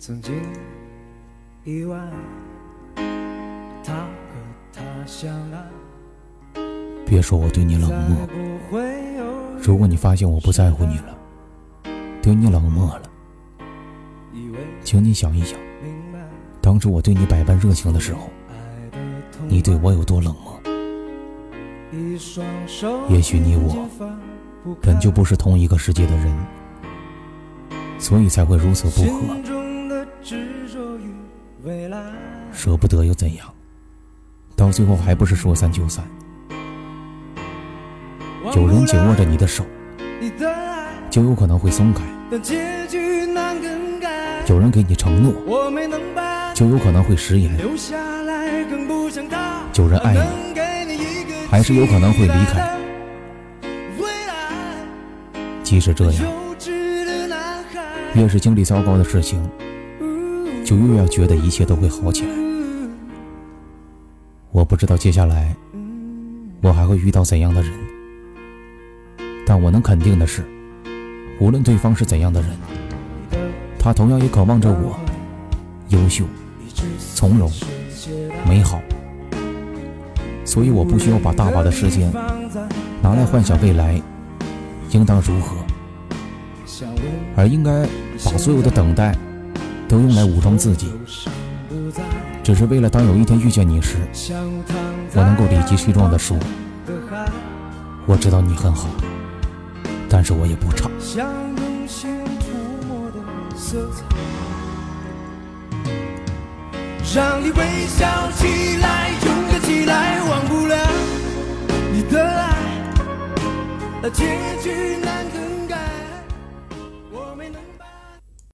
曾经意外，他和他相爱，别说我对你冷漠，如果你发现我不在乎你了，对你冷漠了，请你想一想，当初我对你百般热情的时候，你对我有多冷漠？也许你我本就不是同一个世界的人，所以才会如此不合。舍不得又怎样？到最后还不是说散就散？有人紧握着你的手，就有可能会松开；。有人给你承诺，就有可能会食言；。有人爱你，还是有可能会离开。即使这样，越是经历糟糕的事情，就越要觉得一切都会好起来。我不知道接下来我还会遇到怎样的人，但我能肯定的是，无论对方是怎样的人，他同样也渴望着我优秀、从容、美好。所以我不需要把大把的时间拿来幻想未来应当如何，而应该把所有的等待都用来武装自己，只是为了当有一天遇见你时，我能够理直气壮地说：我知道你很好，但是我也不差。让你微笑起来，勇敢起来，忘不了你的爱，结局难。